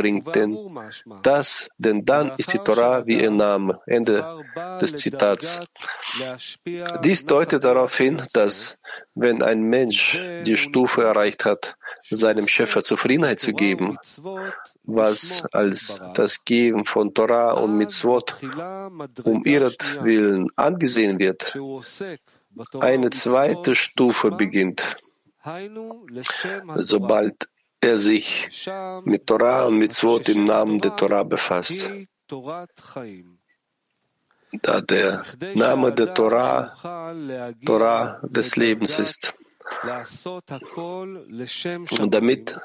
bringt, denn das, denn dann ist die Torah wie ihr Name. Ende des Zitats. Dies deutet darauf hin, dass wenn ein Mensch die Stufe erreicht hat, seinem Schöpfer Zufriedenheit zu geben, was als das Geben von Torah und Mitzvot um ihretwillen angesehen wird, eine zweite Stufe beginnt. Sobald er sich mit Torah und Mitzvot im Namen der Torah befasst. Da der Name der Torah Torah des Lebens ist. Und damit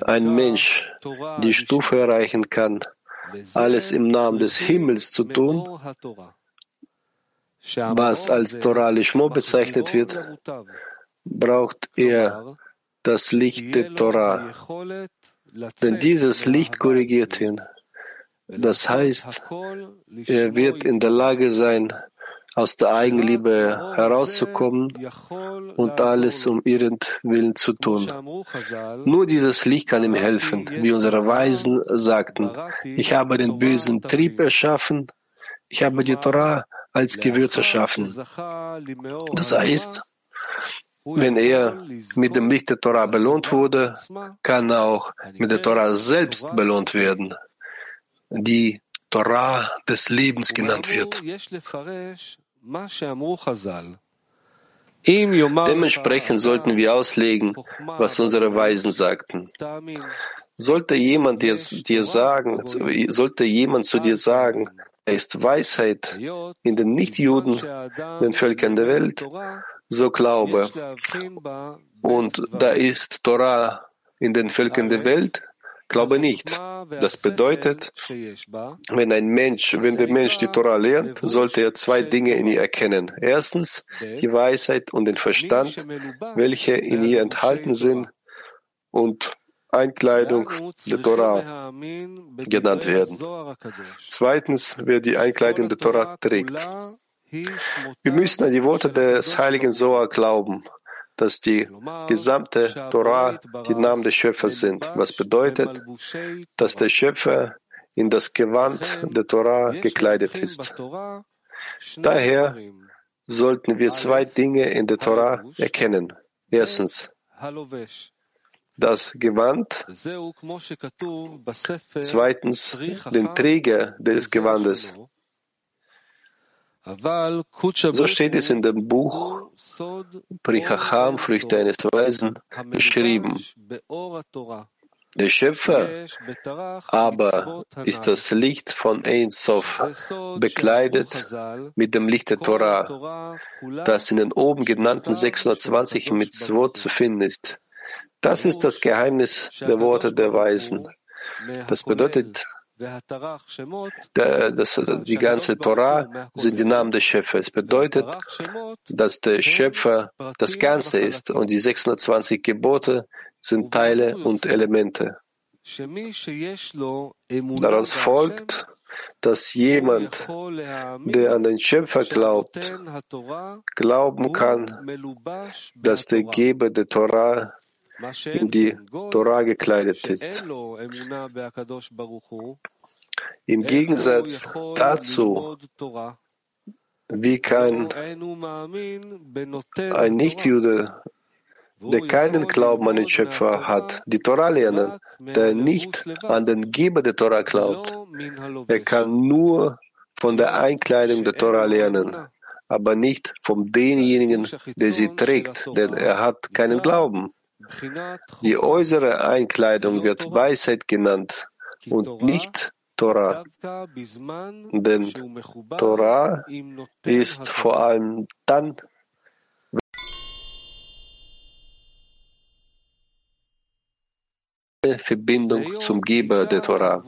ein Mensch die Stufe erreichen kann, alles im Namen des Himmels zu tun, was als Torah Lishmo bezeichnet wird, braucht er das Licht der Torah. Denn dieses Licht korrigiert ihn. Das heißt, er wird in der Lage sein, aus der Eigenliebe herauszukommen und alles um ihren Willen zu tun. Nur dieses Licht kann ihm helfen, wie unsere Weisen sagten. Ich habe den bösen Trieb erschaffen, ich habe die Torah als Gewürz erschaffen. Das heißt, wenn er mit dem Licht der Torah belohnt wurde, kann er auch mit der Torah selbst belohnt werden, die Torah des Lebens genannt wird. Dementsprechend sollten wir auslegen, was unsere Weisen sagten. Sollte jemand dir, dir sagen, sollte jemand zu dir sagen, er ist Weisheit in den Nichtjuden, den Völkern der Welt, so glaube. Und da ist Torah in den Völkern der Welt, glaube nicht. Das bedeutet, wenn ein Mensch, wenn der Mensch die Torah lernt, sollte er zwei Dinge in ihr erkennen. Erstens die Weisheit und den Verstand, welche in ihr enthalten sind und Einkleidung der Torah genannt werden. Zweitens, wer die Einkleidung der Torah trägt. Wir müssen an die Worte des heiligen Zohar glauben, dass die gesamte Torah die Namen des Schöpfers sind, was bedeutet, dass der Schöpfer in das Gewand der Torah gekleidet ist. Daher sollten wir zwei Dinge in der Torah erkennen. Erstens, das Gewand, zweitens den Träger des Gewandes. So steht es in dem Buch Prichacham, Früchte eines Weisen, beschrieben. Der Schöpfer aber ist das Licht von Ein Sof, bekleidet mit dem Licht der Torah, das in den oben genannten 620 Mitzvot zu finden ist. Das ist das Geheimnis der Worte der Weisen. Das bedeutet, das, die ganze Torah sind die Namen des Schöpfers. Es bedeutet, dass der Schöpfer das Ganze ist. Und die 620 Gebote sind Teile und Elemente. Daraus folgt, dass jemand, der an den Schöpfer glaubt, glauben kann, dass der Geber der Torah in die Torah gekleidet ist. Im Gegensatz dazu, wie kann ein Nichtjude, der keinen Glauben an den Schöpfer hat, die Torah lernen, der nicht an den Geber der Torah glaubt. Er kann nur von der Einkleidung der Torah lernen, aber nicht von denjenigen, der sie trägt, denn er hat keinen Glauben. Die äußere Einkleidung wird Weisheit genannt und nicht Torah. Denn Torah ist vor allem dann, Verbindung zum Geber der Torah.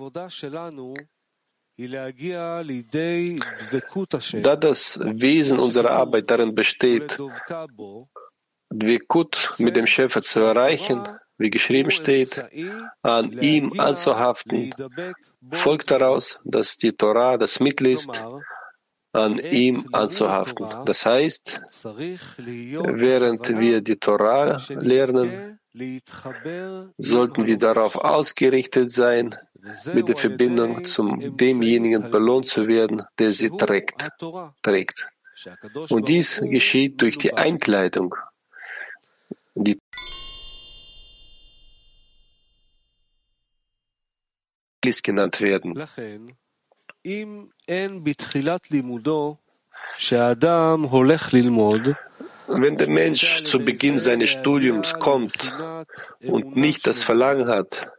Da das Wesen unserer Arbeit darin besteht, Dvekut mit dem Schöpfer zu erreichen, wie geschrieben steht, an ihm anzuhaften, folgt daraus, dass die Torah das Mittel ist, an ihm anzuhaften. Das heißt, während wir die Torah lernen, sollten wir darauf ausgerichtet sein, mit der Verbindung zum demjenigen belohnt zu werden, der sie trägt. trägt. Und dies geschieht durch die Einkleidung. Die genannt werden. Wenn der Mensch zu Beginn seines Studiums kommt und nicht das Verlangen hat,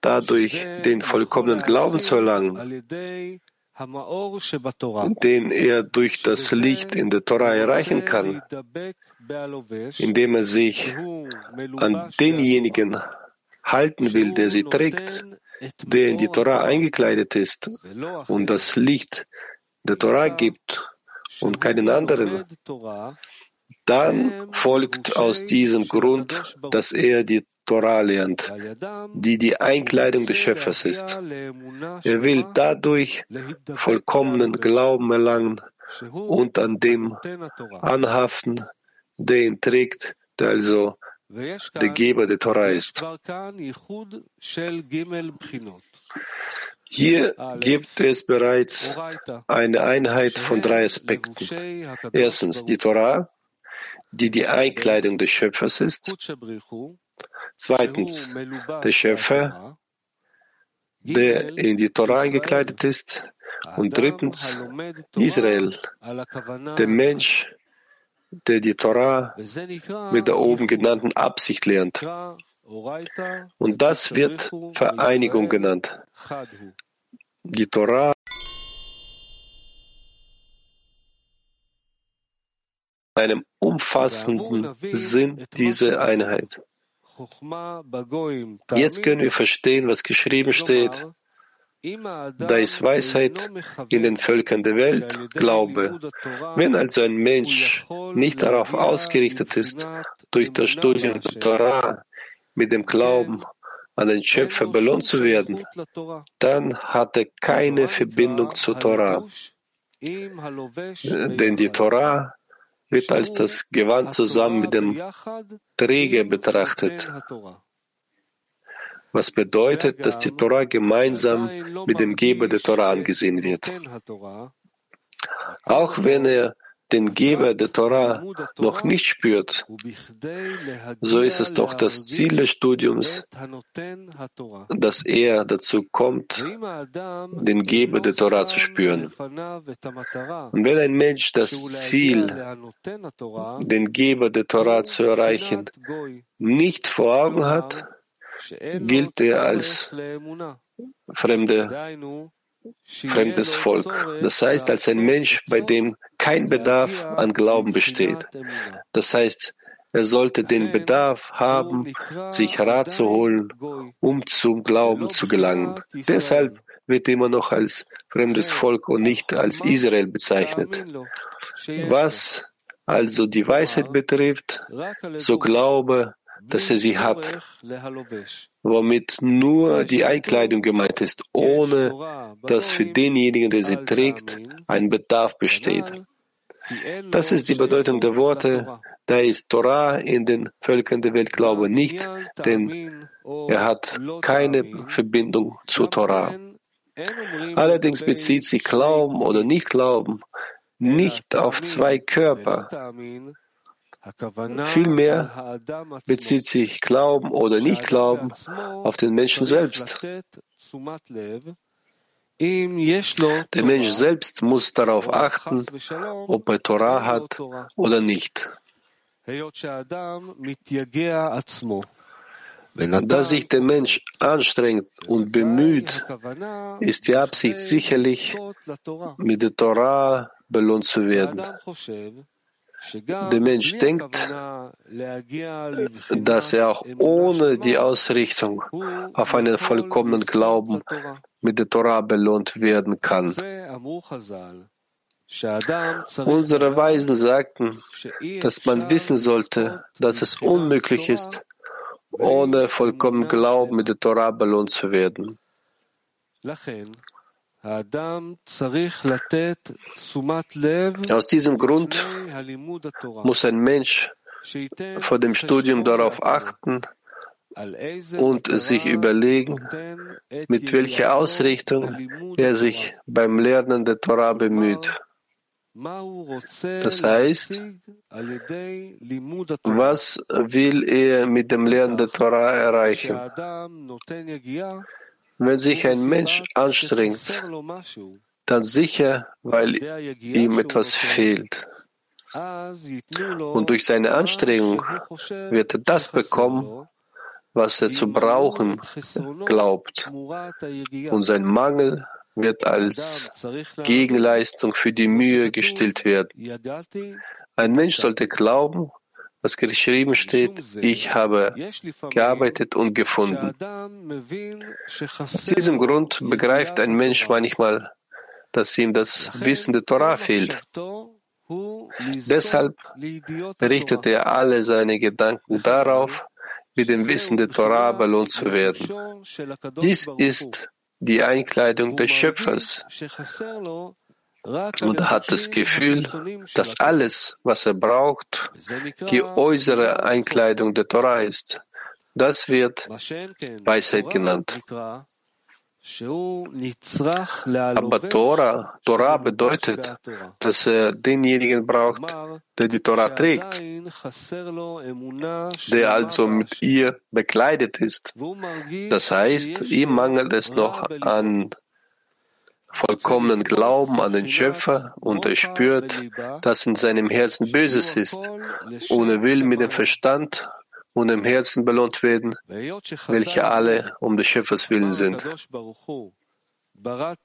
dadurch den vollkommenen Glauben zu erlangen, den er durch das Licht in der Torah erreichen kann, indem er sich an denjenigen halten will, der sie trägt, der in die Torah eingekleidet ist und das Licht der Torah gibt und keinen anderen, dann folgt aus diesem Grund, dass er die Torah lernt, die die Einkleidung des Schöpfers ist. Er will dadurch vollkommenen Glauben erlangen und an dem anhaften, der ihn trägt, der also der Geber der Torah ist. Hier gibt es bereits eine Einheit von drei Aspekten. Erstens die Torah, die die Einkleidung des Schöpfers ist. Zweitens der Schöpfer, der in die Torah eingekleidet ist. Und drittens Israel, der Mensch, der die Torah mit der oben genannten Absicht lernt. Und das wird Vereinigung genannt. Die Torah einem umfassenden Sinn diese Einheit. Jetzt können wir verstehen, was geschrieben steht. Da ist Weisheit in den Völkern der Welt, Glaube. Wenn also ein Mensch nicht darauf ausgerichtet ist, durch das Studium der Torah mit dem Glauben an den Schöpfer belohnt zu werden, dann hat er keine Verbindung zur Torah. Denn die Torah wird als das Gewand zusammen mit dem Träger betrachtet was bedeutet, dass die Torah gemeinsam mit dem Geber der Torah angesehen wird. Auch wenn er den Geber der Torah noch nicht spürt, so ist es doch das Ziel des Studiums, dass er dazu kommt, den Geber der Torah zu spüren. Und wenn ein Mensch das Ziel, den Geber der Torah zu erreichen, nicht vor Augen hat, gilt er als fremde, fremdes Volk. Das heißt, als ein Mensch, bei dem kein Bedarf an Glauben besteht. Das heißt, er sollte den Bedarf haben, sich Rat zu holen, um zum Glauben zu gelangen. Deshalb wird immer noch als fremdes Volk und nicht als Israel bezeichnet. Was also die Weisheit betrifft, so glaube, dass er sie hat, womit nur die Einkleidung gemeint ist, ohne dass für denjenigen, der sie trägt, ein Bedarf besteht. Das ist die Bedeutung der Worte, da ist Torah in den Völkern der Welt Glaube nicht, denn er hat keine Verbindung zur Torah. Allerdings bezieht sich Glauben oder Nicht-Glauben nicht auf zwei Körper, Vielmehr bezieht sich Glauben oder Nicht-Glauben auf den Menschen selbst. Der Mensch selbst muss darauf achten, ob er Torah hat oder nicht. Da sich der Mensch anstrengt und bemüht, ist die Absicht sicherlich, mit der Torah belohnt zu werden. Der Mensch denkt, dass er auch ohne die Ausrichtung auf einen vollkommenen Glauben mit der Torah belohnt werden kann. Unsere Weisen sagten, dass man wissen sollte, dass es unmöglich ist, ohne vollkommenen Glauben mit der Torah belohnt zu werden. Aus diesem Grund muss ein Mensch vor dem Studium darauf achten und sich überlegen, mit welcher Ausrichtung er sich beim Lernen der Torah bemüht. Das heißt, was will er mit dem Lernen der Torah erreichen? Wenn sich ein Mensch anstrengt, dann sicher, weil ihm etwas fehlt. Und durch seine Anstrengung wird er das bekommen, was er zu brauchen glaubt. Und sein Mangel wird als Gegenleistung für die Mühe gestillt werden. Ein Mensch sollte glauben, was geschrieben steht, ich habe gearbeitet und gefunden. Aus diesem Grund begreift ein Mensch manchmal, dass ihm das Wissen der Torah fehlt. Deshalb richtet er alle seine Gedanken darauf, mit dem Wissen der Torah belohnt zu werden. Dies ist die Einkleidung des Schöpfers. Und hat das Gefühl, dass alles, was er braucht, die äußere Einkleidung der Torah ist. Das wird Weisheit genannt. Aber Torah, Torah bedeutet, dass er denjenigen braucht, der die Torah trägt, der also mit ihr bekleidet ist. Das heißt, ihm mangelt es noch an vollkommenen Glauben an den Schöpfer und er spürt, dass in seinem Herzen Böses ist und er will mit dem Verstand und im Herzen belohnt werden, welche alle um des Schöpfers willen sind. Da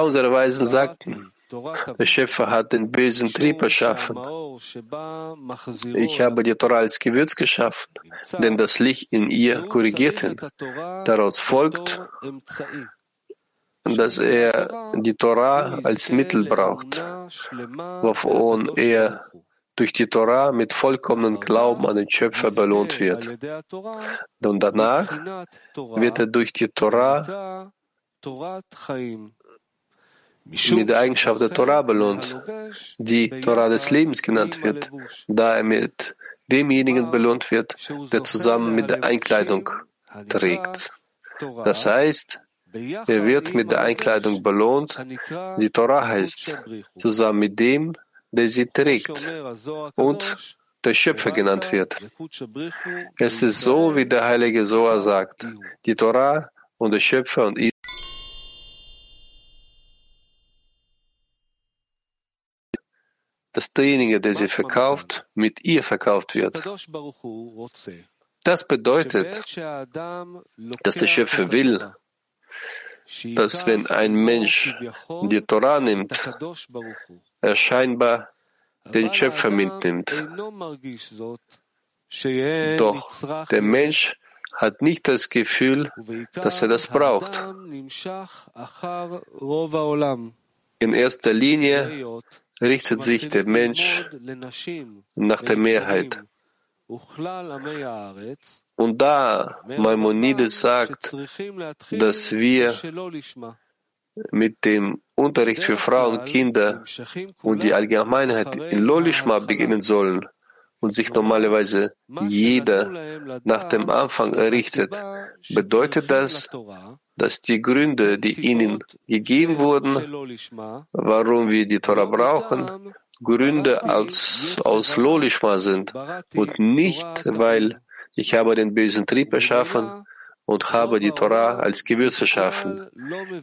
unsere Weisen sagten, der Schöpfer hat den bösen Trieb erschaffen. Ich habe die Torah als Gewürz geschaffen, denn das Licht in ihr korrigiert ihn. Daraus folgt, dass er die Torah als Mittel braucht, wovon er durch die Torah mit vollkommenem Glauben an den Schöpfer belohnt wird. Und danach wird er durch die Torah mit der Eigenschaft der Torah belohnt, die Torah des Lebens genannt wird, da er mit demjenigen belohnt wird, der zusammen mit der Einkleidung trägt. Das heißt, er wird mit der Einkleidung belohnt, die Torah heißt, zusammen mit dem, der sie trägt und der Schöpfer genannt wird. Es ist so, wie der heilige Soa sagt, die Torah und der Schöpfer und dass derjenige, der sie verkauft, mit ihr verkauft wird. Das bedeutet, dass der Schöpfer will, dass wenn ein Mensch die Torah nimmt, er scheinbar den Schöpfer mitnimmt. Doch der Mensch hat nicht das Gefühl, dass er das braucht. In erster Linie richtet sich der Mensch nach der Mehrheit. Und da Maimonides sagt, dass wir mit dem Unterricht für Frauen, Kinder und die Allgemeinheit in Lolishma beginnen sollen und sich normalerweise jeder nach dem Anfang errichtet, bedeutet das, dass die Gründe, die ihnen gegeben wurden, warum wir die Torah brauchen, Gründe aus, aus Lolishma sind und nicht, weil ich habe den bösen Trieb erschaffen und habe die Torah als Gewürz erschaffen.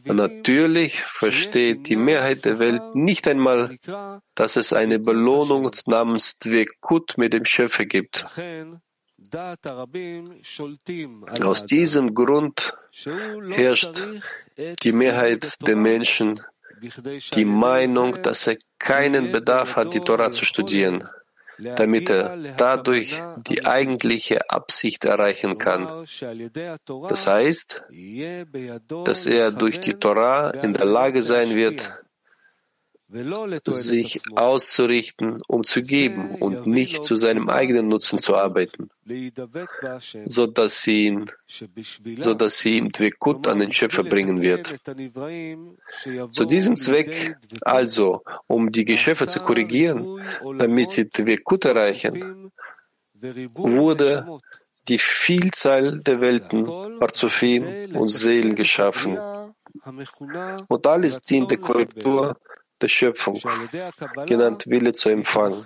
Natürlich versteht die Mehrheit der Welt nicht einmal, dass es eine Belohnung namens Dvekut mit dem Schöpfer gibt. Aus diesem Grund herrscht die Mehrheit der Menschen die Meinung, dass er keinen Bedarf hat, die Torah zu studieren damit er dadurch die eigentliche Absicht erreichen kann. Das heißt, dass er durch die Torah in der Lage sein wird, sich auszurichten, um zu geben und nicht zu seinem eigenen Nutzen zu arbeiten, so dass sie ihn, so dass sie ihm Dwekut an den Schöpfer bringen wird. Zu diesem Zweck, also, um die Geschöpfe zu korrigieren, damit sie Dwekut erreichen, wurde die Vielzahl der Welten, Parzufin und Seelen geschaffen. Und alles dient der Korrektur der Schöpfung, genannt Wille zu empfangen.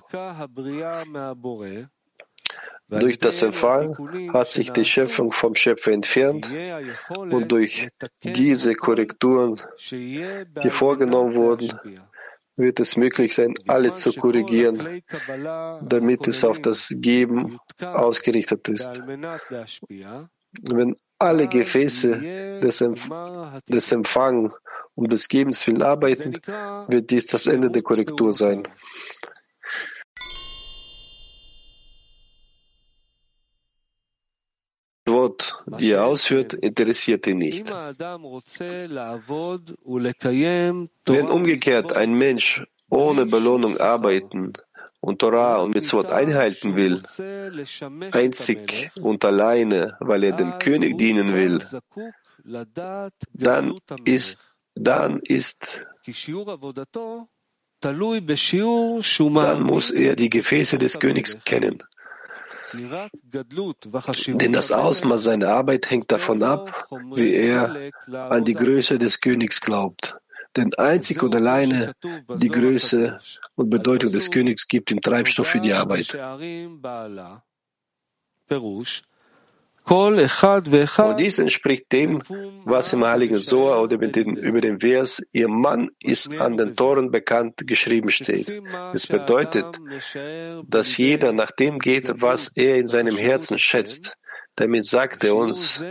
Durch das Empfang hat sich die Schöpfung vom Schöpfer entfernt und durch diese Korrekturen, die vorgenommen wurden, wird es möglich sein, alles zu korrigieren, damit es auf das Geben ausgerichtet ist. Wenn alle Gefäße des, Empf des Empfangen um des Gebens willen arbeiten, wird dies das Ende der Korrektur sein. Das Wort, die er ausführt, interessiert ihn nicht. Wenn umgekehrt ein Mensch ohne Belohnung arbeiten und Torah und Mitzvot einhalten will, einzig und alleine, weil er dem König dienen will, dann ist dann ist dann muss er die Gefäße des Königs kennen. Denn das Ausmaß seiner Arbeit hängt davon ab, wie er an die Größe des Königs glaubt. Denn einzig und alleine die Größe und Bedeutung des Königs gibt ihm Treibstoff für die Arbeit. Und dies entspricht dem, was im Heiligen Soa oder über den, über den Vers, ihr Mann ist an den Toren bekannt, geschrieben steht. Es bedeutet, dass jeder nach dem geht, was er in seinem Herzen schätzt. Damit sagt er uns,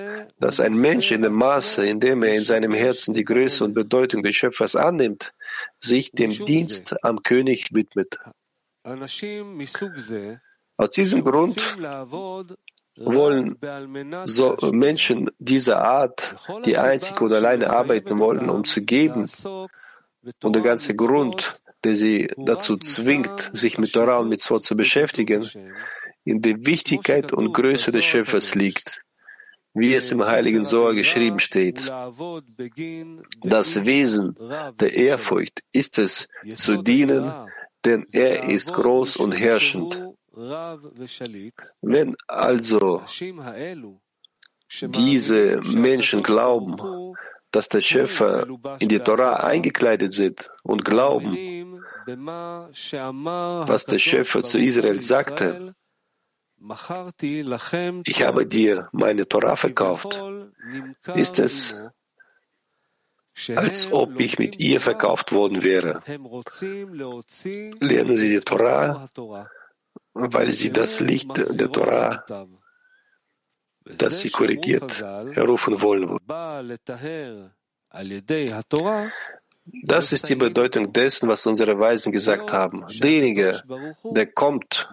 dass ein Mensch in dem Maße, in dem er in seinem Herzen die Größe und Bedeutung des Schöpfers annimmt, sich dem Dienst am König widmet. Aus diesem Grund wollen so Menschen dieser Art, die einzig und alleine arbeiten wollen, um zu geben, und der ganze Grund, der sie dazu zwingt, sich mit Torah und Mitzvot zu beschäftigen, in der Wichtigkeit und Größe des Schöpfers liegt, wie es im Heiligen Sohr geschrieben steht. Das Wesen der Ehrfurcht ist es, zu dienen, denn er ist groß und herrschend. Wenn also diese Menschen glauben, dass der Schöpfer in die Torah eingekleidet sind und glauben, was der Schöpfer zu Israel sagte, ich habe dir meine Torah verkauft, ist es, als ob ich mit ihr verkauft worden wäre. Lernen Sie die Torah weil sie das Licht der Torah, das sie korrigiert, herrufen wollen. Das ist die Bedeutung dessen, was unsere Weisen gesagt haben. Derjenige, der kommt,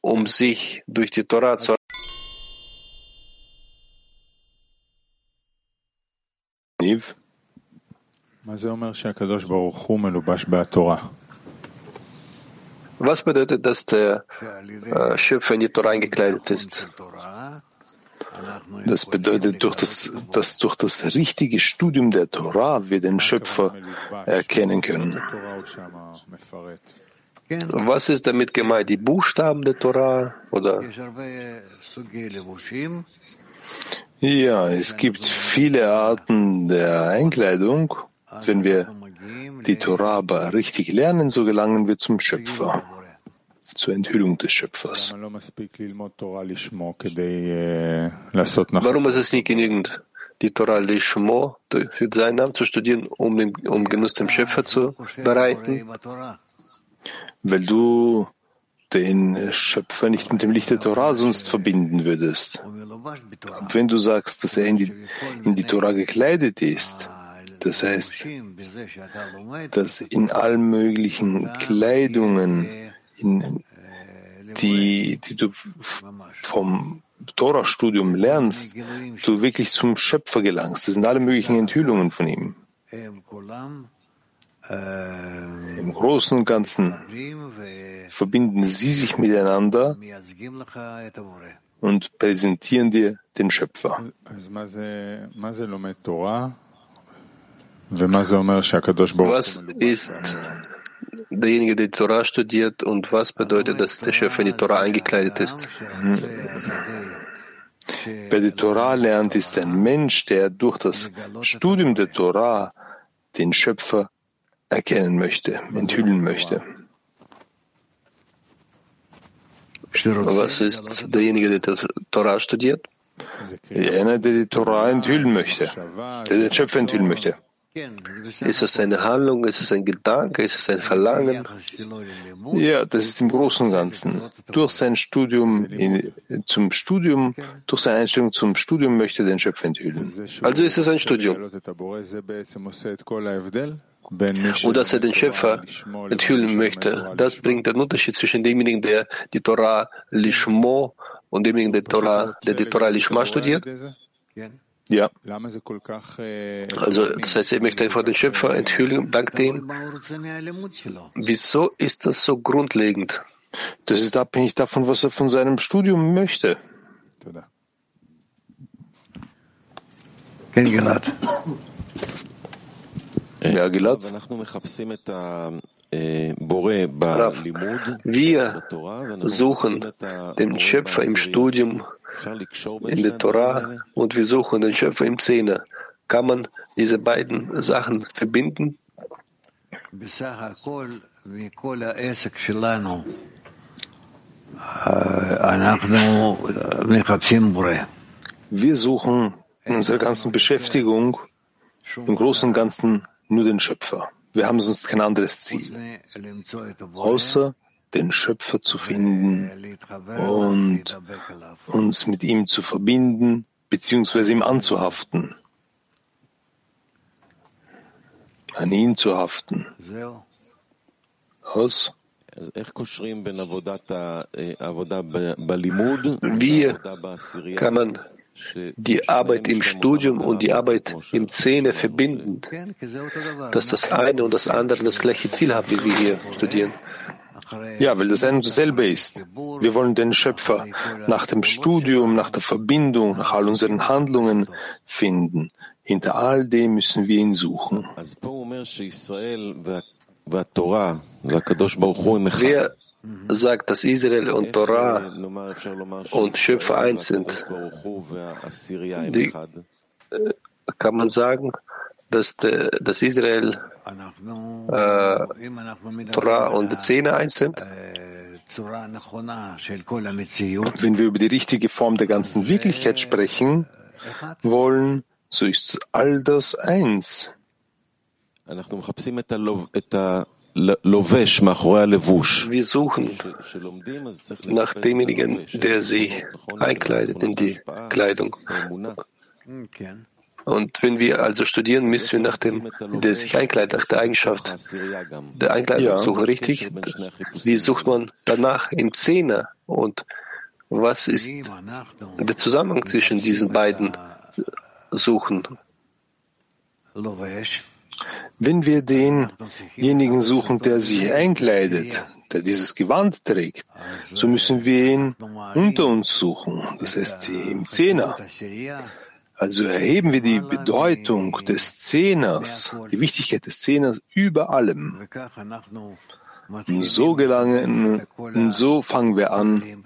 um sich durch die Torah zu מה זה אומר שהקדוש ברוך הוא מלובש בתורה? Was bedeutet, dass der äh, Schöpfer in die Torah eingekleidet ist? Das bedeutet, durch das, dass durch das richtige Studium der Torah wir den Schöpfer erkennen können. Was ist damit gemeint? Die Buchstaben der Torah oder? Ja, es gibt viele Arten der Einkleidung. Wenn wir die Torah aber richtig lernen, so gelangen wir zum Schöpfer, zur Enthüllung des Schöpfers. Warum ist es nicht genügend, die Torah Lishmo für seinen Namen zu studieren, um, den, um Genuss dem Schöpfer zu bereiten? Weil du den Schöpfer nicht mit dem Licht der Torah sonst verbinden würdest. wenn du sagst, dass er in die, in die Torah gekleidet ist, das heißt, dass in allen möglichen Kleidungen, in die, die du vom Torah-Studium lernst, du wirklich zum Schöpfer gelangst. Das sind alle möglichen Enthüllungen von ihm. Im Großen und Ganzen verbinden sie sich miteinander und präsentieren dir den Schöpfer. Was ist derjenige, der die Torah studiert und was bedeutet, dass der Schöpfer in die Torah eingekleidet ist? Wer die Torah lernt, ist ein Mensch, der durch das Studium der Torah den Schöpfer erkennen möchte, enthüllen möchte. Was ist derjenige, der die Torah studiert? Einer, der die Torah enthüllen möchte, der den Schöpfer enthüllen möchte. Ist es eine Handlung? Ist es ein Gedanke? Ist es ein Verlangen? Ja, das ist im Großen und Ganzen. Durch sein Studium in, zum Studium, durch seine Einstellung zum Studium möchte er den Schöpfer enthüllen. Also ist es ein Studium. Und dass er den Schöpfer enthüllen möchte, das bringt den Unterschied zwischen demjenigen, der die Torah Lishmo und demjenigen, der, Torah, der die Torah Lishma studiert. Ja. Also, das heißt, er möchte einfach den Schöpfer enthüllen, dank dem. Wieso ist das so grundlegend? Das ist abhängig davon, was er von seinem Studium möchte. Ja, Gilad. Wir suchen den Schöpfer im Studium, in der Torah und wir suchen den Schöpfer im Zehner. Kann man diese beiden Sachen verbinden? Wir suchen in unserer ganzen Beschäftigung im Großen und Ganzen nur den Schöpfer. Wir haben sonst kein anderes Ziel, außer den Schöpfer zu finden und uns mit ihm zu verbinden, beziehungsweise ihm anzuhaften, an ihn zu haften. Aus? Wie kann man die Arbeit im Studium und die Arbeit im Zehne verbinden, dass das eine und das andere das gleiche Ziel haben, wie wir hier studieren. Ja, weil das ein und dasselbe ist. Wir wollen den Schöpfer nach dem Studium, nach der Verbindung, nach all unseren Handlungen finden. Hinter all dem müssen wir ihn suchen. Wer sagt, dass Israel und Torah und Schöpfer eins sind? Die, kann man sagen, dass, der, dass Israel, äh, Torah und Zehner eins sind? Wenn wir über die richtige Form der ganzen Wirklichkeit sprechen wollen, so ist all das eins. Wir suchen nach demjenigen, der sich einkleidet in die Kleidung. Und wenn wir also studieren, müssen wir nach dem, der sich einkleidet, nach der Eigenschaft der Einkleidung ja. suchen, richtig? Wie sucht man danach im Zehner? Und was ist der Zusammenhang zwischen diesen beiden Suchen? Wenn wir denjenigen suchen, der sich einkleidet, der dieses Gewand trägt, so müssen wir ihn unter uns suchen, das heißt im Zehner. Also erheben wir die Bedeutung des Zehners, die Wichtigkeit des Zehners über allem. Und so gelangen, und so fangen wir an,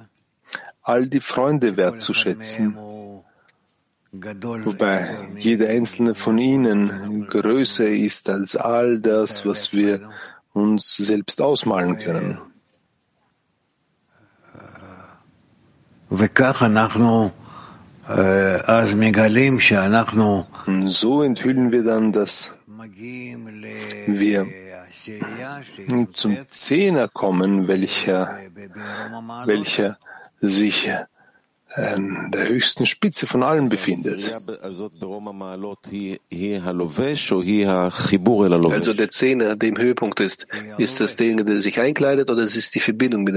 all die Freunde wertzuschätzen, wobei jeder einzelne von ihnen größer ist als all das, was wir uns selbst ausmalen können. So enthüllen wir dann, dass wir zum Zehner kommen, welcher, welcher sich an der höchsten Spitze von allen befindet. Also der Zehner, der im Höhepunkt ist, ist das derjenige, der sich einkleidet, oder ist es die Verbindung mit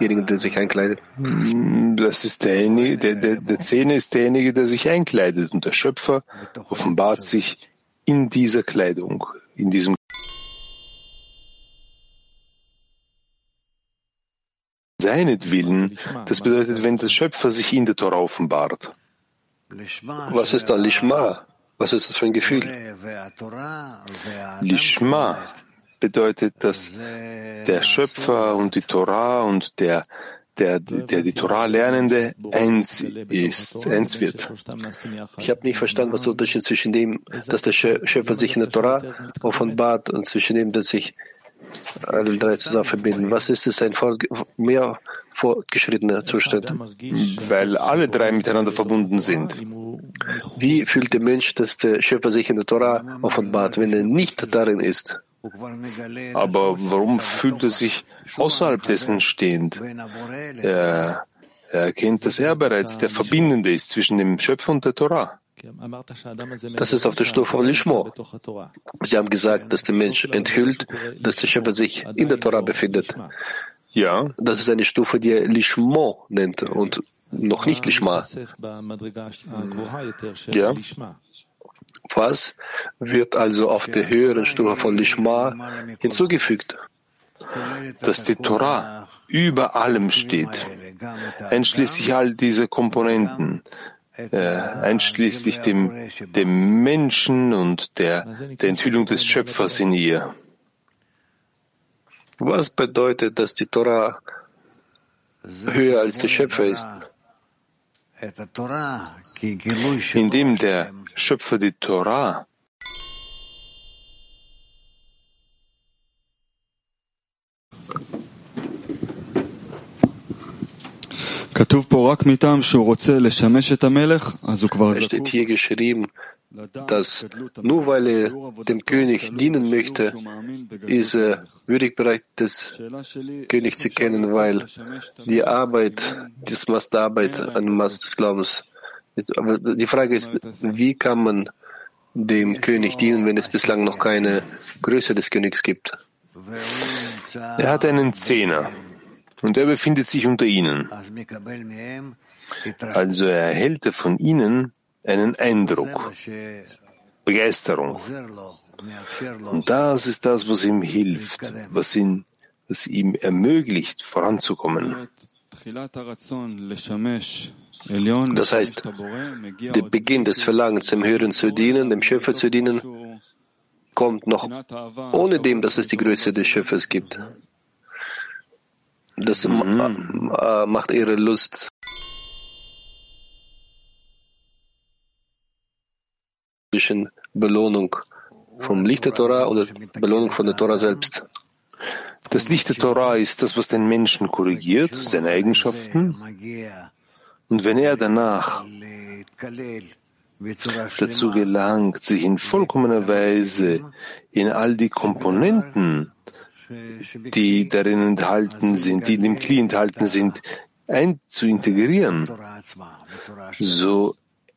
derjenige, der sich einkleidet? Mm, das ist derjenige, der, der, der Zähne ist derjenige, der sich einkleidet. Und der Schöpfer offenbart sich in dieser Kleidung, in diesem seinetwillen. Das bedeutet, wenn der Schöpfer sich in der Tora offenbart. Was ist da Lishma? Was ist das für ein Gefühl? Lishma, bedeutet, dass der Schöpfer und die Torah und der der, der die Torah lernende eins ist, eins wird. Ich habe nicht verstanden, was der Unterschied zwischen dem, dass der Schöpfer sich in der Torah offenbart und zwischen dem, dass sich alle drei zusammen verbinden. Was ist es, ein mehr fortgeschrittener Zustand? Weil alle drei miteinander verbunden sind. Wie fühlt der Mensch, dass der Schöpfer sich in der Torah offenbart, wenn er nicht darin ist? Aber warum fühlt er sich außerhalb dessen stehend? Er, er erkennt, dass er bereits der Verbindende ist zwischen dem Schöpfer und der Torah. Das ist auf der Stufe von Lishmo. Sie haben gesagt, dass der Mensch enthüllt, dass der Schöpfer sich in der Torah befindet. Ja. Das ist eine Stufe, die er Lishmo nennt und noch nicht Lishma. Ja. Was wird also auf der höheren Stufe von Lishma hinzugefügt? Dass die Torah über allem steht, einschließlich all dieser Komponenten, äh, einschließlich dem, dem Menschen und der, der Enthüllung des Schöpfers in ihr. Was bedeutet, dass die Torah höher als der Schöpfer ist? Indem der Schöpfer die Torah Es steht hier geschrieben, dass nur weil er dem König dienen möchte, ist er würdig bereit, des König zu kennen, weil die Arbeit, das Maß der Arbeit ein Maß des Glaubens die Frage ist, wie kann man dem König dienen, wenn es bislang noch keine Größe des Königs gibt? Er hat einen Zehner und er befindet sich unter ihnen. Also er erhält von ihnen einen Eindruck, Begeisterung. Und das ist das, was ihm hilft, was, ihn, was ihm ermöglicht, voranzukommen. Das heißt, der Beginn des Verlangens, dem Hören zu dienen, dem Schöpfer zu dienen, kommt noch ohne dem, dass es die Größe des Schöpfers gibt. Das mhm. macht ihre Lust zwischen Belohnung vom Licht der Torah oder Belohnung von der Torah selbst. Das Licht der Torah ist das, was den Menschen korrigiert, seine Eigenschaften. Und wenn er danach dazu gelangt, sich in vollkommener Weise in all die Komponenten, die darin enthalten sind, die in dem Kli enthalten sind, ein, zu integrieren, so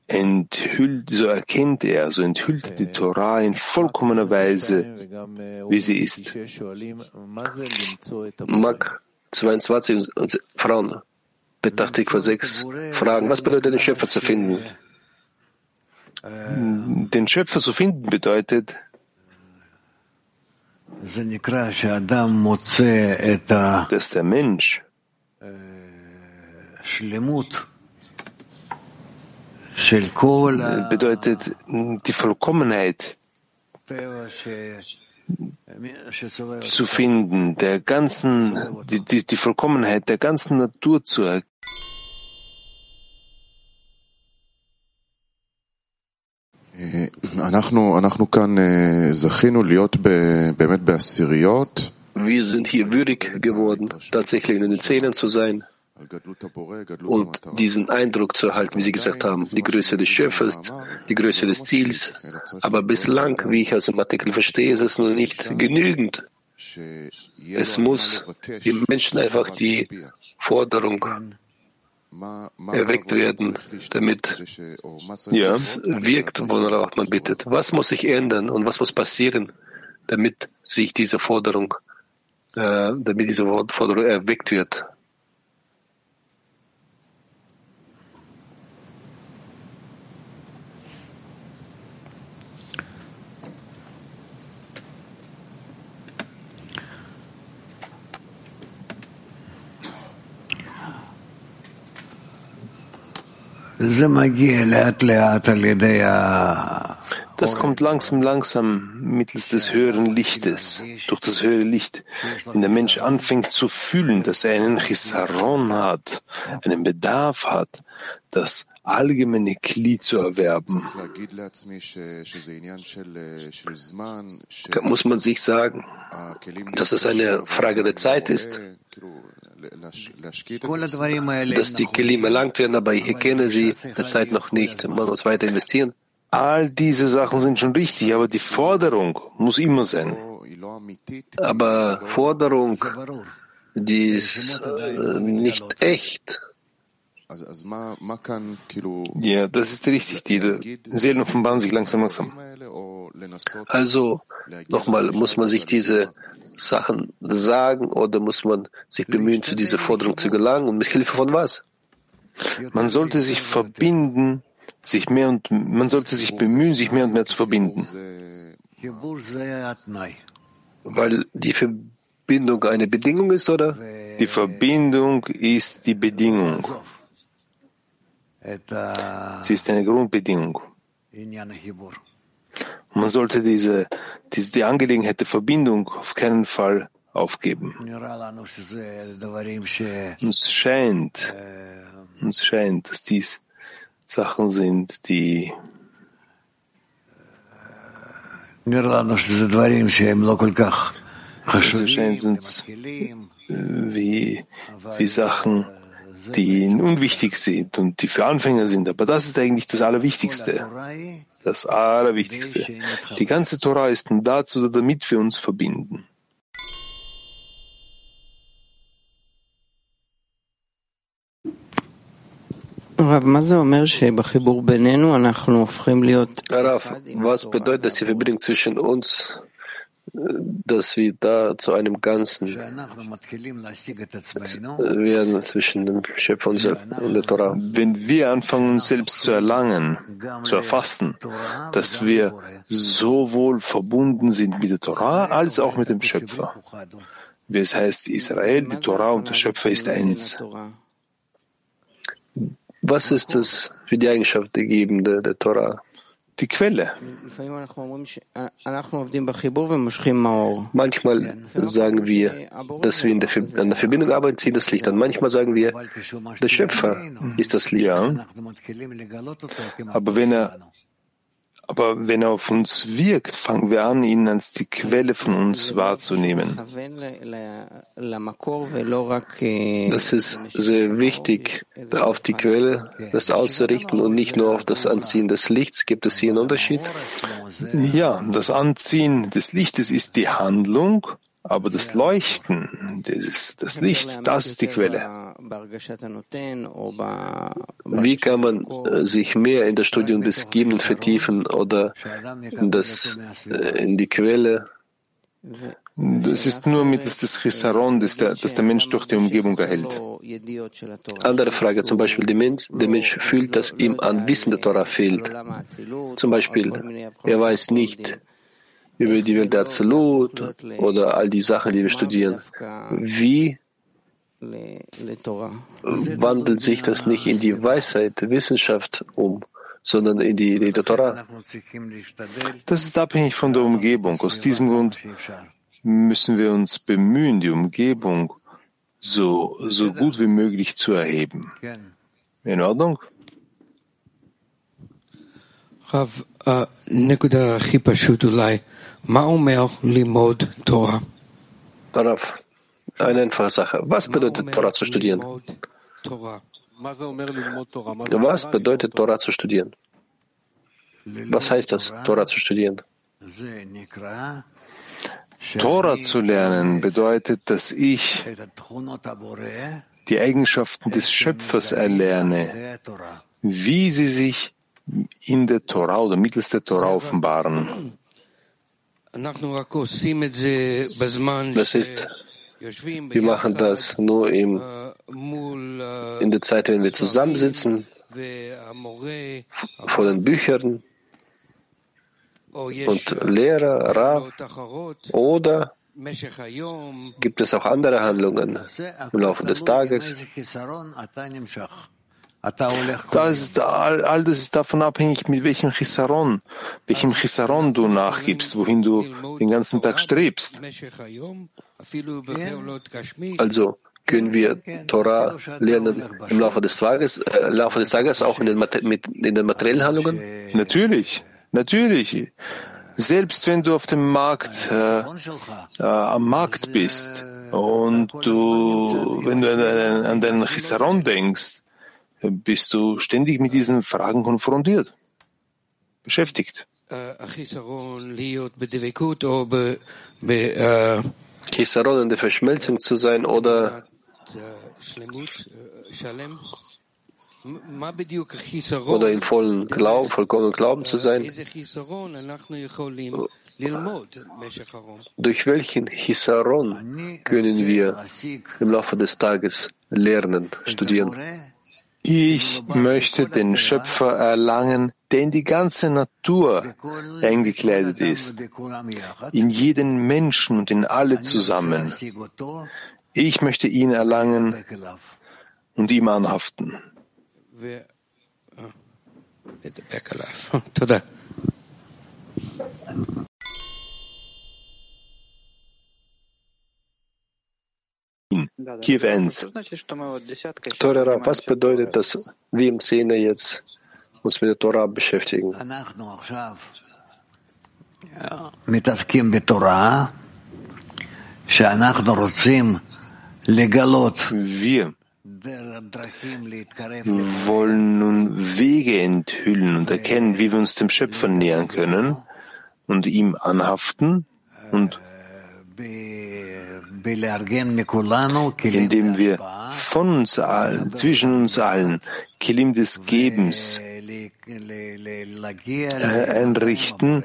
enthüllt, so erkennt er, so enthüllt die Torah in vollkommener Weise, wie sie ist. Mark 22 und Frauen, Betachtik vor sechs Fragen. Was bedeutet den Schöpfer zu finden? Den Schöpfer zu finden bedeutet, dass der Mensch bedeutet die Vollkommenheit zu finden, der ganzen, die, die, die Vollkommenheit der ganzen Natur zu erkennen. Wir sind hier würdig geworden, tatsächlich in den Zähnen zu sein und diesen Eindruck zu erhalten, wie Sie gesagt haben, die Größe des Schöpfers, die Größe des Ziels. Aber bislang, wie ich aus dem Artikel verstehe, ist es noch nicht genügend. Es muss im Menschen einfach die Forderung erweckt werden, damit ja. es wirkt, worauf man bittet. Was muss sich ändern und was muss passieren, damit sich diese Forderung, äh, damit diese Forderung erweckt wird? Das kommt langsam, langsam mittels des höheren Lichtes, durch das höhere Licht, wenn der Mensch anfängt zu fühlen, dass er einen Chisaron hat, einen Bedarf hat, das allgemeine Kli zu erwerben. Muss man sich sagen, dass es eine Frage der Zeit ist, dass die Kelim erlangt werden, aber ich erkenne sie derzeit noch nicht. Man muss weiter investieren. All diese Sachen sind schon richtig, aber die Forderung muss immer sein. Aber Forderung, die ist äh, nicht echt. Ja, das ist richtig. Die Seelen offenbaren sich langsam, langsam. Also, nochmal, muss man sich diese Sachen sagen oder muss man sich bemühen, zu dieser Forderung zu gelangen und mit Hilfe von was? Man sollte sich verbinden, sich mehr und man sollte sich bemühen, sich mehr und mehr zu verbinden. Weil die Verbindung eine Bedingung ist, oder? Die Verbindung ist die Bedingung. Sie ist eine Grundbedingung. Man sollte diese, diese die Angelegenheit der Verbindung auf keinen Fall aufgeben. Uns scheint, uns scheint, dass dies Sachen sind, die es scheint uns wie, wie Sachen, die unwichtig sind und die für Anfänger sind. Aber das ist eigentlich das Allerwichtigste. Das Allerwichtigste. Die ganze Torah ist dazu, damit wir uns verbinden. Rav, was bedeutet das die Verbindung zwischen uns dass wir da zu einem Ganzen werden zwischen dem Schöpfer und der Torah. Wenn wir anfangen, uns selbst zu erlangen, zu erfassen, dass wir sowohl verbunden sind mit der Torah als auch mit dem Schöpfer. Wie es heißt, Israel, die Torah und der Schöpfer ist eins. Was ist das für die Eigenschaft der Gebende der Torah? Die Quelle. Manchmal sagen wir, dass wir der, an der Verbindung arbeiten, ziehen das Licht an. Manchmal sagen wir, der Schöpfer ist das Licht. Ja. Aber wenn er aber wenn er auf uns wirkt, fangen wir an, ihn als die Quelle von uns wahrzunehmen. Das ist sehr wichtig, auf die Quelle das auszurichten und nicht nur auf das Anziehen des Lichts. Gibt es hier einen Unterschied? Ja, das Anziehen des Lichtes ist die Handlung aber das Leuchten, das, das Licht, das ist die Quelle. Wie kann man äh, sich mehr in das Studium des Gebenden vertiefen oder in, das, äh, in die Quelle? Das ist nur mittels des Chisaron, das der, das der Mensch durch die Umgebung erhält. Andere Frage, zum Beispiel der Mensch, der Mensch fühlt, dass ihm an Wissen der Torah fehlt. Zum Beispiel, er weiß nicht, über die Welt der Absolut oder all die Sachen, die wir studieren. Wie wandelt sich das nicht in die Weisheit, der Wissenschaft um, sondern in die der Torah? Das ist abhängig von der Umgebung. Aus diesem Grund müssen wir uns bemühen, die Umgebung so, so gut wie möglich zu erheben. In Ordnung? Rav, Ma limod Torah? Eine einfache Sache. Was bedeutet Torah zu studieren? Was bedeutet Torah zu studieren? Was heißt das, Torah zu studieren? Torah zu lernen bedeutet, dass ich die Eigenschaften des Schöpfers erlerne, wie sie sich in der Torah oder mittels der Torah offenbaren. Das ist, wir machen das nur im, in der Zeit, wenn wir zusammensitzen, vor den Büchern. und Lehrer, Rav, oder gibt es auch andere Handlungen im Laufe des Tages? Das ist, all, all das ist davon abhängig, mit welchem Chisaron, welchem Chisaron du nachgibst, wohin du den ganzen Tag strebst. Also können wir Torah lernen im Laufe des Tages, äh, Laufe des Tages auch in den, mit, in den materiellen Handlungen? Natürlich, natürlich. Selbst wenn du auf dem Markt, äh, äh, am Markt bist und du, wenn du an, an deinen Chisaron denkst, bist du ständig mit diesen Fragen konfrontiert, beschäftigt. Chisaron in der Verschmelzung zu sein oder oder in vollen Glauben, vollkommenen Glauben zu sein. Durch welchen Hisaron können wir im Laufe des Tages lernen, studieren? Ich möchte den Schöpfer erlangen, der in die ganze Natur eingekleidet ist, in jeden Menschen und in alle zusammen. Ich möchte ihn erlangen und ihm anhaften. Kiew 1. Torah, was bedeutet das, wir im Szene jetzt uns mit der Torah beschäftigen? Wir wollen nun Wege enthüllen und erkennen, wie wir uns dem Schöpfer nähern können und ihm anhaften und indem wir von uns allen, zwischen uns allen, Kilim des Gebens einrichten,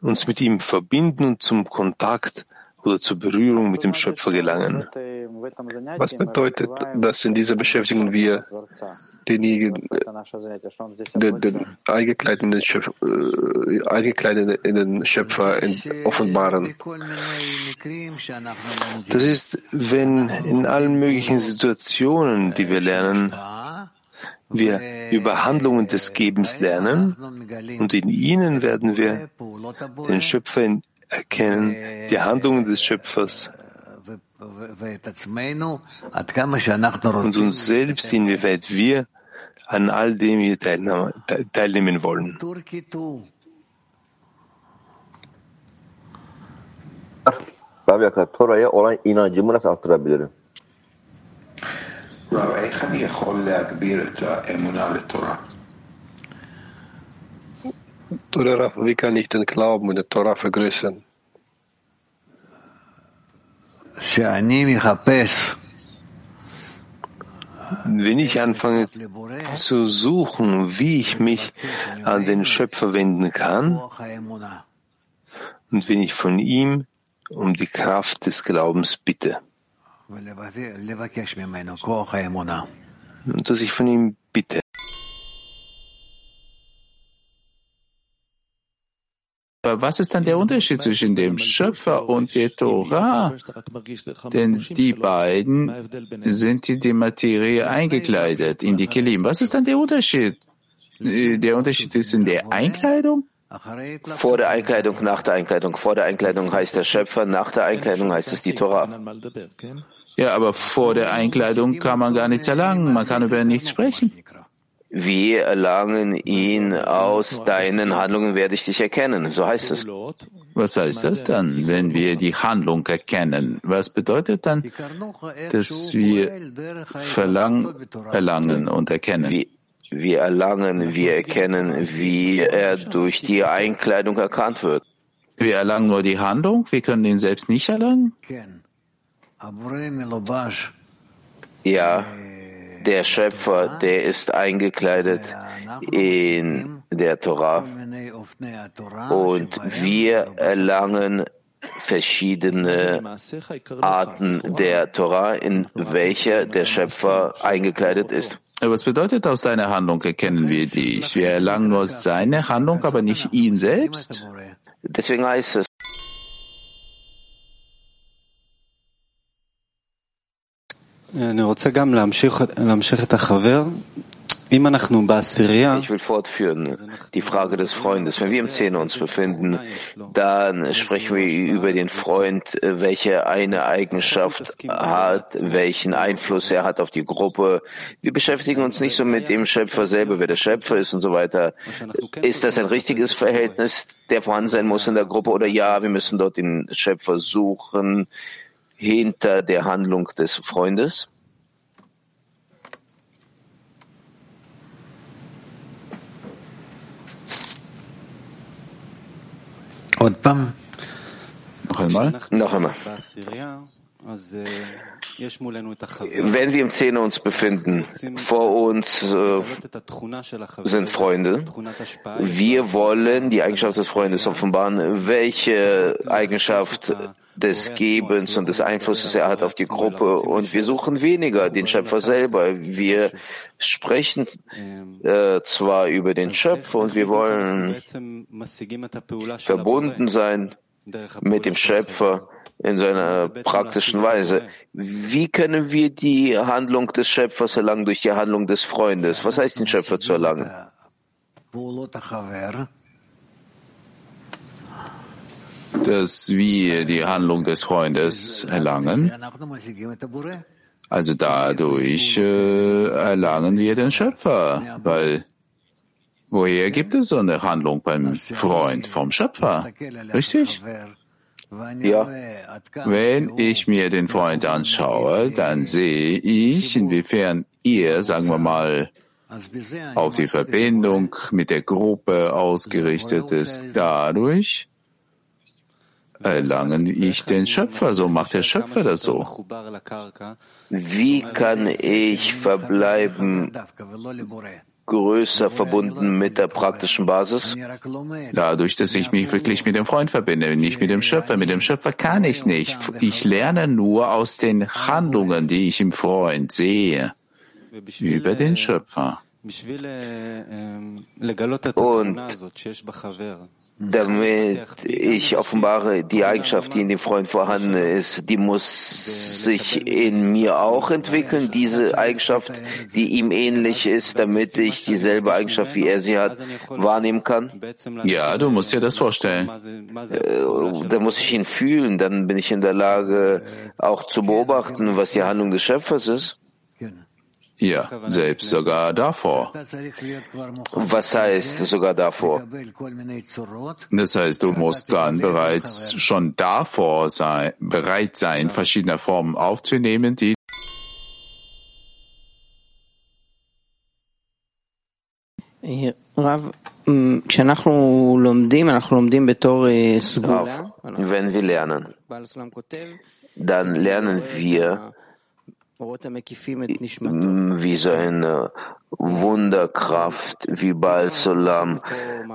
uns mit ihm verbinden und zum Kontakt oder zur Berührung mit dem Schöpfer gelangen. Was bedeutet, dass in dieser Beschäftigung wir denjenigen, den, den eingekleideten Schöpfer, äh, eingekleideten Schöpfer offenbaren? Das ist, wenn in allen möglichen Situationen, die wir lernen, wir über Handlungen des Gebens lernen und in ihnen werden wir den Schöpfer erkennen, die Handlungen des Schöpfers und uns selbst, inwieweit wir an all dem hier teilnehmen wollen. Rav Tora'ya olan inancımı nasıl arttırabilirim? Oder wie kann ich den Glauben in der Torah vergrößern? Wenn ich anfange zu suchen, wie ich mich an den Schöpfer wenden kann, und wenn ich von ihm um die Kraft des Glaubens bitte, und dass ich von ihm bitte, Was ist dann der Unterschied zwischen dem Schöpfer und der Torah? Denn die beiden sind in die Materie eingekleidet, in die Kelim. Was ist dann der Unterschied? Der Unterschied ist in der Einkleidung? Vor der Einkleidung, nach der Einkleidung. Vor der Einkleidung heißt der Schöpfer, nach der Einkleidung heißt es die Torah. Ja, aber vor der Einkleidung kann man gar nichts erlangen, man kann über nichts sprechen. Wir erlangen ihn aus deinen Handlungen werde ich dich erkennen. So heißt es. Was heißt das dann, wenn wir die Handlung erkennen? Was bedeutet dann, dass wir verlangen, erlangen und erkennen? Wir, wir erlangen, wir erkennen, wie er durch die Einkleidung erkannt wird. Wir erlangen nur die Handlung, wir können ihn selbst nicht erlangen? Ja, der Schöpfer, der ist eingekleidet in der Torah und wir erlangen verschiedene Arten der Torah, in welcher der Schöpfer eingekleidet ist. Was bedeutet aus seiner Handlung erkennen wir dich? Wir erlangen nur seine Handlung, aber nicht ihn selbst? Deswegen heißt es, Ich will fortführen die Frage des Freundes. Wenn wir im Zehner uns befinden, dann sprechen wir über den Freund, welche eine Eigenschaft hat, welchen Einfluss er hat auf die Gruppe. Wir beschäftigen uns nicht so mit dem Schöpfer selber, wer der Schöpfer ist und so weiter. Ist das ein richtiges Verhältnis, der vorhanden sein muss in der Gruppe oder ja, wir müssen dort den Schöpfer suchen hinter der Handlung des Freundes? Noch einmal? Noch einmal. Wenn wir im Zehner uns befinden, vor uns äh, sind Freunde. Wir wollen die Eigenschaft des Freundes offenbaren. Welche Eigenschaft des Gebens und des Einflusses er hat auf die Gruppe. Und wir suchen weniger den Schöpfer selber. Wir sprechen äh, zwar über den Schöpfer und wir wollen verbunden sein mit dem Schöpfer in seiner praktischen Weise. Wie können wir die Handlung des Schöpfers erlangen durch die Handlung des Freundes? Was heißt den Schöpfer zu erlangen? Dass wir die Handlung des Freundes erlangen. Also dadurch äh, erlangen wir den Schöpfer, weil woher gibt es so eine Handlung beim Freund vom Schöpfer? Richtig? Ja. Wenn ich mir den Freund anschaue, dann sehe ich, inwiefern er, sagen wir mal, auf die Verbindung mit der Gruppe ausgerichtet ist. Dadurch erlangen ich den Schöpfer. So macht der Schöpfer das so. Wie kann ich verbleiben größer verbunden mit der praktischen Basis? Dadurch, dass ich mich wirklich mit dem Freund verbinde, nicht mit dem Schöpfer. Mit dem Schöpfer kann ich nicht. Ich lerne nur aus den Handlungen, die ich im Freund sehe, über den Schöpfer. Und damit ich offenbare die Eigenschaft, die in dem Freund vorhanden ist, die muss sich in mir auch entwickeln, diese Eigenschaft, die ihm ähnlich ist, damit ich dieselbe Eigenschaft, wie er sie hat, wahrnehmen kann? Ja, du musst dir das vorstellen. Äh, da muss ich ihn fühlen, dann bin ich in der Lage, auch zu beobachten, was die Handlung des Schöpfers ist. Ja, selbst sogar davor. Was heißt sogar davor? Das heißt, du musst dann bereits schon davor sein, bereit sein, verschiedene Formen aufzunehmen, die Rav, wenn wir lernen, dann lernen wir wie so eine Wunderkraft, wie Baal Solam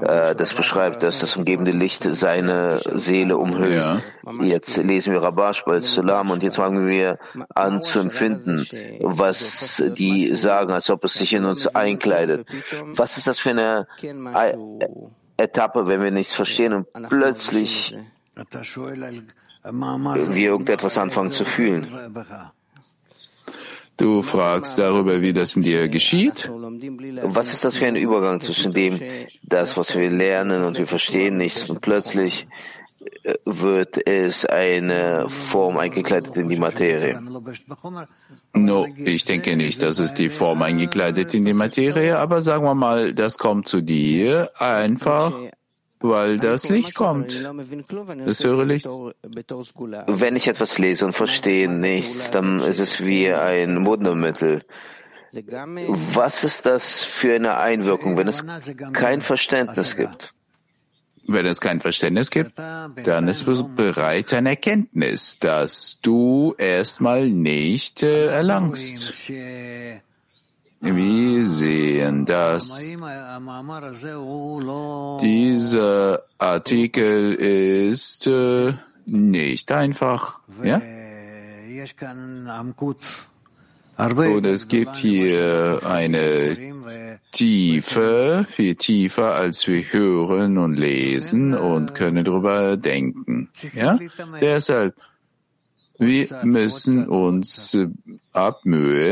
äh, das beschreibt, dass das umgebende Licht seine Seele umhüllt. Ja. Jetzt lesen wir Rabash Baal Solam und jetzt fangen wir an zu empfinden, was die sagen, als ob es sich in uns einkleidet. Was ist das für eine Etappe, wenn wir nichts verstehen und plötzlich wir irgendetwas anfangen zu fühlen? Du fragst darüber, wie das in dir geschieht? Was ist das für ein Übergang zwischen dem, das, was wir lernen und wir verstehen nichts und plötzlich äh, wird es eine Form eingekleidet in die Materie? No, ich denke nicht, dass es die Form eingekleidet in die Materie, aber sagen wir mal, das kommt zu dir einfach weil das Licht kommt. Das höhere Licht. Wenn ich etwas lese und verstehe nichts, dann ist es wie ein Wundermittel. Was ist das für eine Einwirkung, wenn es kein Verständnis gibt? Wenn es kein Verständnis gibt, dann ist es bereits eine Erkenntnis, dass du erstmal nicht äh, erlangst. Wir sehen, dass dieser Artikel ist äh, nicht einfach. Ja? Und es gibt hier eine Tiefe, viel tiefer, als wir hören und lesen und können darüber denken. Ja? Deshalb, wir müssen uns abmühen,